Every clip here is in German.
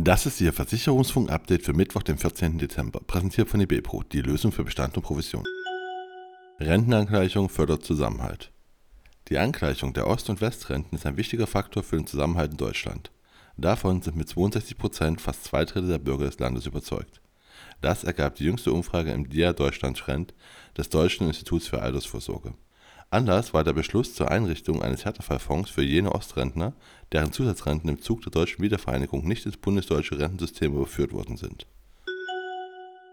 Das ist Ihr Versicherungsfunk-Update für Mittwoch, den 14. Dezember, präsentiert von eBepro, die Lösung für Bestand und Provision. Rentenangleichung fördert Zusammenhalt. Die Angleichung der Ost- und Westrenten ist ein wichtiger Faktor für den Zusammenhalt in Deutschland. Davon sind mit 62 Prozent fast zwei Drittel der Bürger des Landes überzeugt. Das ergab die jüngste Umfrage im DIA Deutschland Trend des Deutschen Instituts für Altersvorsorge. Anlass war der Beschluss zur Einrichtung eines Härtefallfonds für jene Ostrentner, deren Zusatzrenten im Zug der deutschen Wiedervereinigung nicht ins bundesdeutsche Rentensystem überführt worden sind.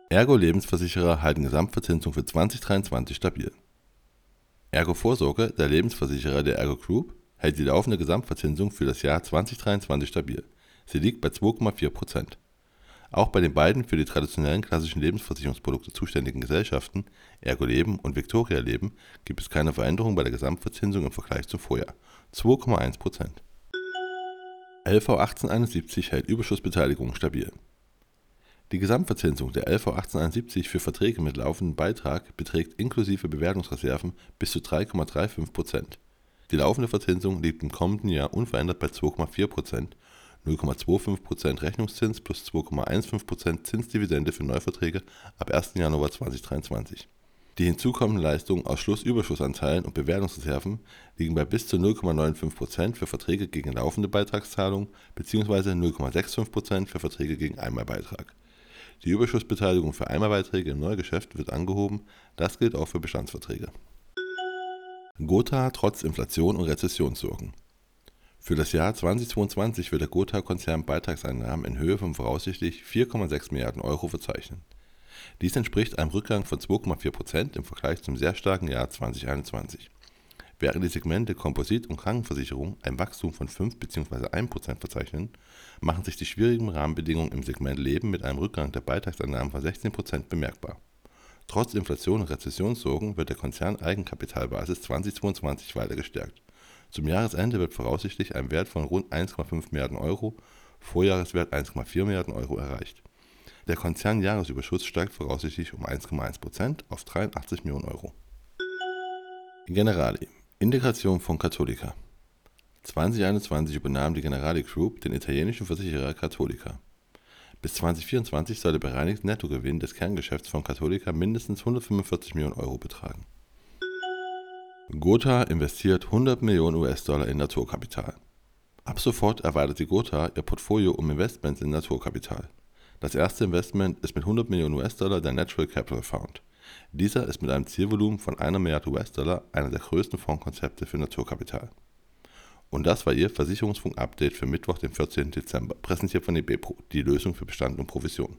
Ergo-Lebensversicherer halten Gesamtverzinsung für 2023 stabil. Ergo Vorsorge, der Lebensversicherer der Ergo Group, hält die laufende Gesamtverzinsung für das Jahr 2023 stabil. Sie liegt bei 2,4 Prozent. Auch bei den beiden für die traditionellen klassischen Lebensversicherungsprodukte zuständigen Gesellschaften Ergo Leben und Victoria Leben gibt es keine Veränderung bei der Gesamtverzinsung im Vergleich zum Vorjahr (2,1 Prozent). LV 1871 hält Überschussbeteiligung stabil. Die Gesamtverzinsung der LV 1871 für Verträge mit laufendem Beitrag beträgt inklusive Bewertungsreserven bis zu 3,35 Prozent. Die laufende Verzinsung liegt im kommenden Jahr unverändert bei 2,4 Prozent 0,25% Rechnungszins plus 2,15% Zinsdividende für Neuverträge ab 1. Januar 2023. Die hinzukommenden Leistungen aus Schlussüberschussanteilen und Bewertungsreserven liegen bei bis zu 0,95% für Verträge gegen laufende Beitragszahlung bzw. 0,65% für Verträge gegen Einmalbeitrag. Die Überschussbeteiligung für Einmalbeiträge im Neugeschäft wird angehoben, das gilt auch für Bestandsverträge. Gotha trotz Inflation und Rezessionssorgen. Für das Jahr 2022 wird der Gotha-Konzern Beitragseinnahmen in Höhe von voraussichtlich 4,6 Milliarden Euro verzeichnen. Dies entspricht einem Rückgang von 2,4 Prozent im Vergleich zum sehr starken Jahr 2021. Während die Segmente Komposit und Krankenversicherung ein Wachstum von 5 bzw. 1 Prozent verzeichnen, machen sich die schwierigen Rahmenbedingungen im Segment Leben mit einem Rückgang der Beitragseinnahmen von 16 Prozent bemerkbar. Trotz Inflation und Rezessionssorgen wird der Konzern Eigenkapitalbasis 2022 weiter gestärkt zum Jahresende wird voraussichtlich ein Wert von rund 1,5 Milliarden Euro, Vorjahreswert 1,4 Milliarden Euro erreicht. Der Konzernjahresüberschuss steigt voraussichtlich um 1,1 Prozent auf 83 Millionen Euro. Generali Integration von Cattolica 2021 übernahm die Generali Group den italienischen Versicherer Cattolica. Bis 2024 soll der bereinigte Nettogewinn des Kerngeschäfts von Cattolica mindestens 145 Millionen Euro betragen Gotha investiert 100 Millionen US-Dollar in Naturkapital. Ab sofort erweitert die Gotha ihr Portfolio um Investments in Naturkapital. Das erste Investment ist mit 100 Millionen US-Dollar der Natural Capital Fund. Dieser ist mit einem Zielvolumen von einer Milliarde US-Dollar einer der größten Fondskonzepte für Naturkapital. Und das war Ihr Versicherungsfunk-Update für Mittwoch, den 14. Dezember, präsentiert von eBepro, die Lösung für Bestand und Provision.